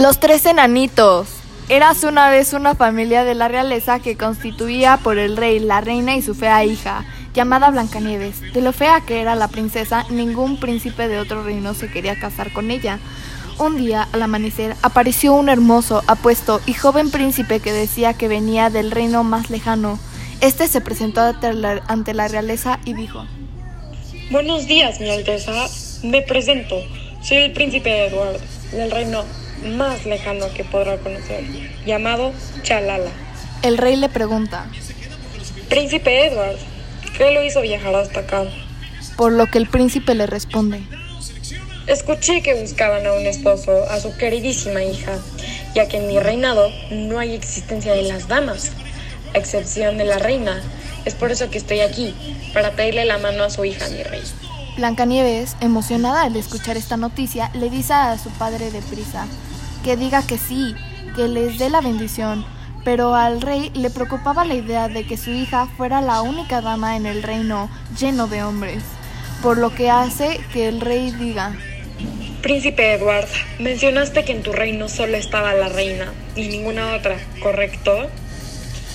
Los tres enanitos. Eras una vez una familia de la realeza que constituía por el rey, la reina y su fea hija, llamada Blancanieves. De lo fea que era la princesa, ningún príncipe de otro reino se quería casar con ella. Un día, al amanecer, apareció un hermoso, apuesto y joven príncipe que decía que venía del reino más lejano. Este se presentó ante la, ante la realeza y dijo: Buenos días, mi Alteza. Me presento. Soy el príncipe Edward, del reino más lejano que podrá conocer, llamado Chalala. El rey le pregunta: Príncipe Edward, ¿qué lo hizo viajar hasta acá? Por lo que el príncipe le responde: Escuché que buscaban a un esposo, a su queridísima hija, ya que en mi reinado no hay existencia de las damas, a excepción de la reina. Es por eso que estoy aquí, para pedirle la mano a su hija, mi rey. Blancanieves, emocionada al escuchar esta noticia, le dice a su padre deprisa que diga que sí, que les dé la bendición, pero al rey le preocupaba la idea de que su hija fuera la única dama en el reino lleno de hombres, por lo que hace que el rey diga, Príncipe Edward, mencionaste que en tu reino solo estaba la reina y ninguna otra, ¿correcto?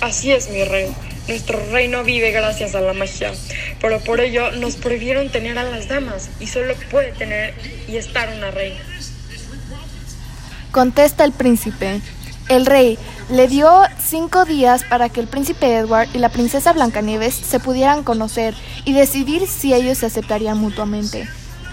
Así es, mi rey. Nuestro reino vive gracias a la magia, pero por ello nos prohibieron tener a las damas y solo puede tener y estar una reina. Contesta el príncipe. El rey le dio cinco días para que el príncipe Edward y la princesa Blancanieves se pudieran conocer y decidir si ellos se aceptarían mutuamente.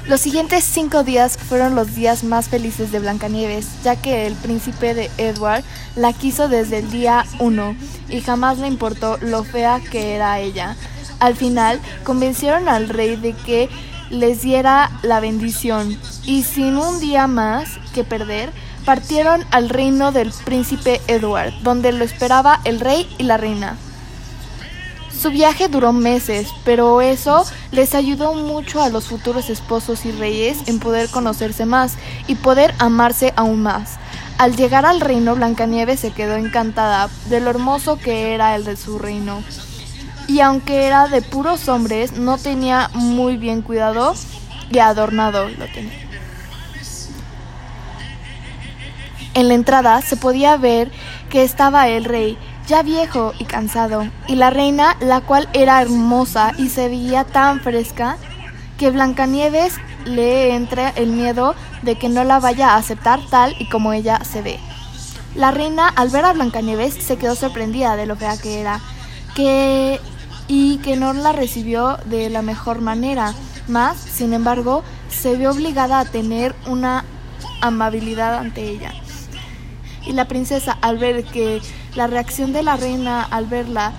Los siguientes cinco días fueron los días más felices de Blancanieves, ya que el príncipe de Edward la quiso desde el día uno y jamás le importó lo fea que era ella. Al final, convencieron al rey de que les diera la bendición y sin un día más que perder, partieron al reino del príncipe Edward, donde lo esperaba el rey y la reina. Su viaje duró meses, pero eso les ayudó mucho a los futuros esposos y reyes en poder conocerse más y poder amarse aún más. Al llegar al reino, Blancanieves se quedó encantada de lo hermoso que era el de su reino. Y aunque era de puros hombres, no tenía muy bien cuidado y adornado lo tenía. En la entrada se podía ver que estaba el rey, ya viejo y cansado, y la reina, la cual era hermosa y se veía tan fresca, que Blancanieves le entra el miedo de que no la vaya a aceptar tal y como ella se ve. La reina, al ver a Blancanieves, se quedó sorprendida de lo fea que era, que y que no la recibió de la mejor manera. Más, sin embargo, se vio obligada a tener una amabilidad ante ella. Y la princesa, al ver que la reacción de la reina al verla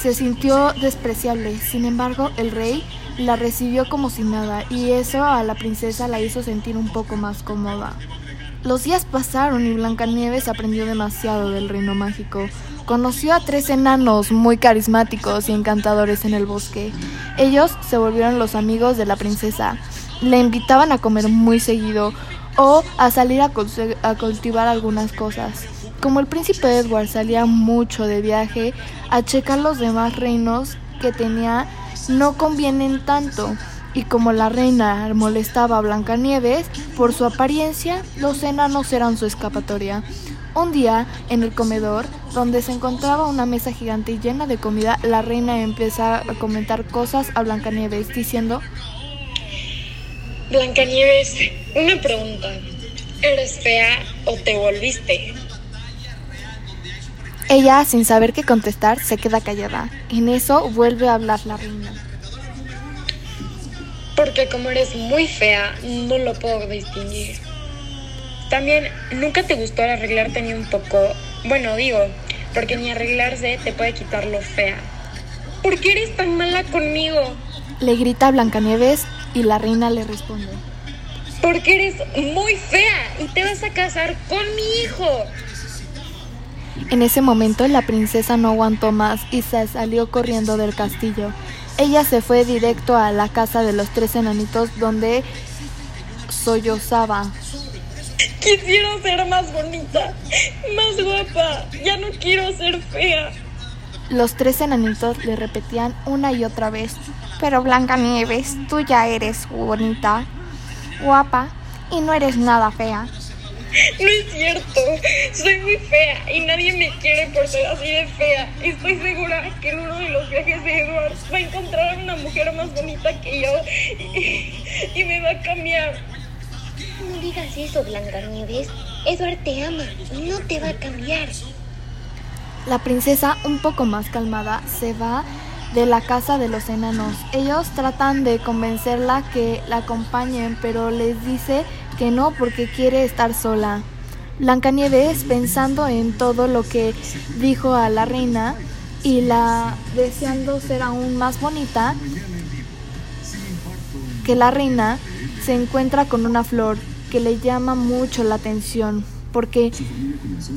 se sintió despreciable. Sin embargo, el rey la recibió como si nada y eso a la princesa la hizo sentir un poco más cómoda. Los días pasaron y Blancanieves aprendió demasiado del reino mágico. Conoció a tres enanos muy carismáticos y encantadores en el bosque. Ellos se volvieron los amigos de la princesa. Le invitaban a comer muy seguido o a salir a, cultivar algunas cosas. Como el príncipe Edward salía mucho de viaje, a checar los demás reinos que tenía no convienen tanto. Y como la reina molestaba a Blancanieves por su apariencia, los enanos eran su escapatoria. Un día, en el comedor, donde se encontraba una mesa gigante llena de comida, la reina empieza a comentar cosas a Blancanieves, diciendo: Blancanieves, una pregunta. ¿Eres fea o te volviste? Ella, sin saber qué contestar, se queda callada. En eso vuelve a hablar la reina. Porque como eres muy fea, no lo puedo distinguir. También, ¿nunca te gustó arreglarte ni un poco? Bueno, digo, porque ni arreglarse te puede quitar lo fea. ¿Por qué eres tan mala conmigo? Le grita Blancanieves y la reina le responde. Porque eres muy fea y te vas a casar con mi hijo. En ese momento la princesa no aguantó más y se salió corriendo del castillo. Ella se fue directo a la casa de los tres enanitos donde sollozaba. Quisiera ser más bonita, más guapa. Ya no quiero ser fea. Los tres enanitos le repetían una y otra vez. Pero Blanca Nieves, tú ya eres bonita, guapa y no eres nada fea. No es cierto. Soy muy fea y nadie me quiere por ser así de fea. Estoy segura que en uno de los viajes de Edward va a encontrar a una mujer más bonita que yo y, y me va a cambiar. No digas eso, Blancanieves. Edward te ama y no te va a cambiar. La princesa, un poco más calmada, se va de la casa de los enanos. Ellos tratan de convencerla que la acompañen, pero les dice que no porque quiere estar sola. Blancanieves, pensando en todo lo que dijo a la reina y la deseando ser aún más bonita que la reina, se encuentra con una flor que le llama mucho la atención porque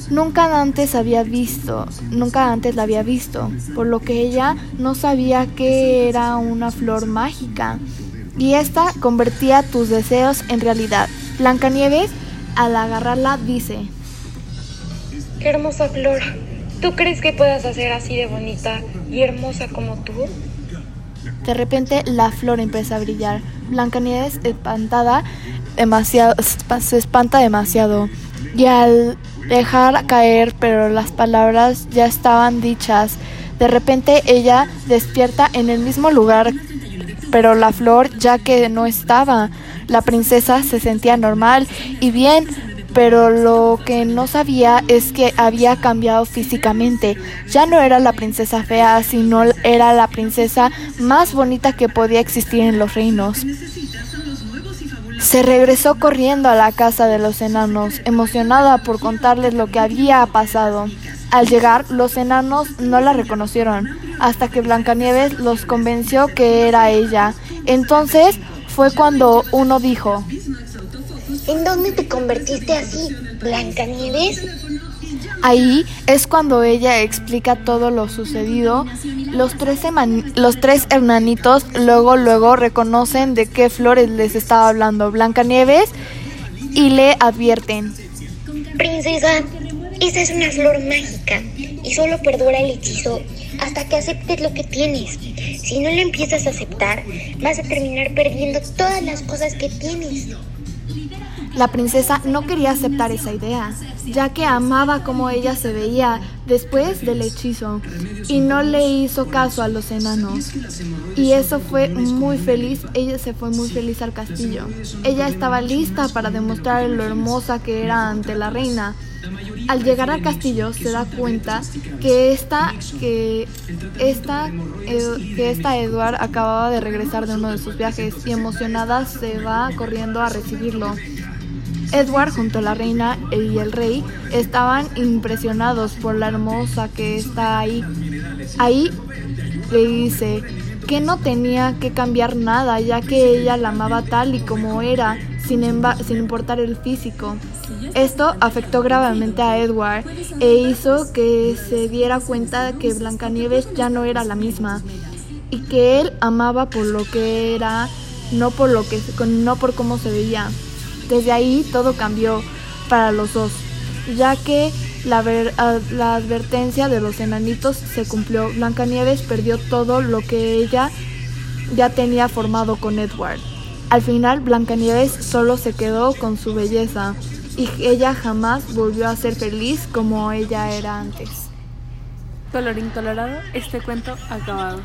nunca antes había visto, nunca antes la había visto, por lo que ella no sabía que era una flor mágica y esta convertía tus deseos en realidad. Blancanieves, al agarrarla, dice: Qué hermosa flor. ¿Tú crees que puedas hacer así de bonita y hermosa como tú? De repente la flor empieza a brillar. Blancanieves, espantada, demasiado, se espanta demasiado y al dejar caer, pero las palabras ya estaban dichas, de repente ella despierta en el mismo lugar, pero la flor ya que no estaba. La princesa se sentía normal y bien, pero lo que no sabía es que había cambiado físicamente. Ya no era la princesa fea, sino era la princesa más bonita que podía existir en los reinos. Se regresó corriendo a la casa de los enanos, emocionada por contarles lo que había pasado. Al llegar, los enanos no la reconocieron, hasta que Blancanieves los convenció que era ella. Entonces fue cuando uno dijo, ¿En dónde te convertiste así, Blancanieves? Ahí es cuando ella explica todo lo sucedido. Los tres, los tres hermanitos luego luego reconocen de qué flores les estaba hablando Blancanieves y le advierten. Princesa, esa es una flor mágica y solo perdura el hechizo hasta que aceptes lo que tienes. Si no lo empiezas a aceptar, vas a terminar perdiendo todas las cosas que tienes. La princesa no quería aceptar esa idea, ya que amaba cómo ella se veía después del hechizo y no le hizo caso a los enanos. Y eso fue muy feliz, ella se fue muy feliz al castillo. Ella estaba lista para demostrar lo hermosa que era ante la reina. Al llegar al castillo se da cuenta que esta, que esta, que esta Edward acababa de regresar de uno de sus viajes y emocionada se va corriendo a recibirlo. Edward junto a la reina y el rey estaban impresionados por la hermosa que está ahí. Ahí le dice que no tenía que cambiar nada ya que ella la amaba tal y como era, sin, sin importar el físico. Esto afectó gravemente a Edward e hizo que se diera cuenta que Blancanieves ya no era la misma y que él amaba por lo que era, no por lo que no por cómo se veía. Desde ahí todo cambió para los dos, ya que la, la, advertencia de los enanitos se cumplió. Blancanieves perdió todo lo que ella ya tenía formado con Edward. Al final, Blancanieves solo se quedó con su belleza y ella jamás volvió a ser feliz como ella era antes. Colorín colorado, este cuento acabado.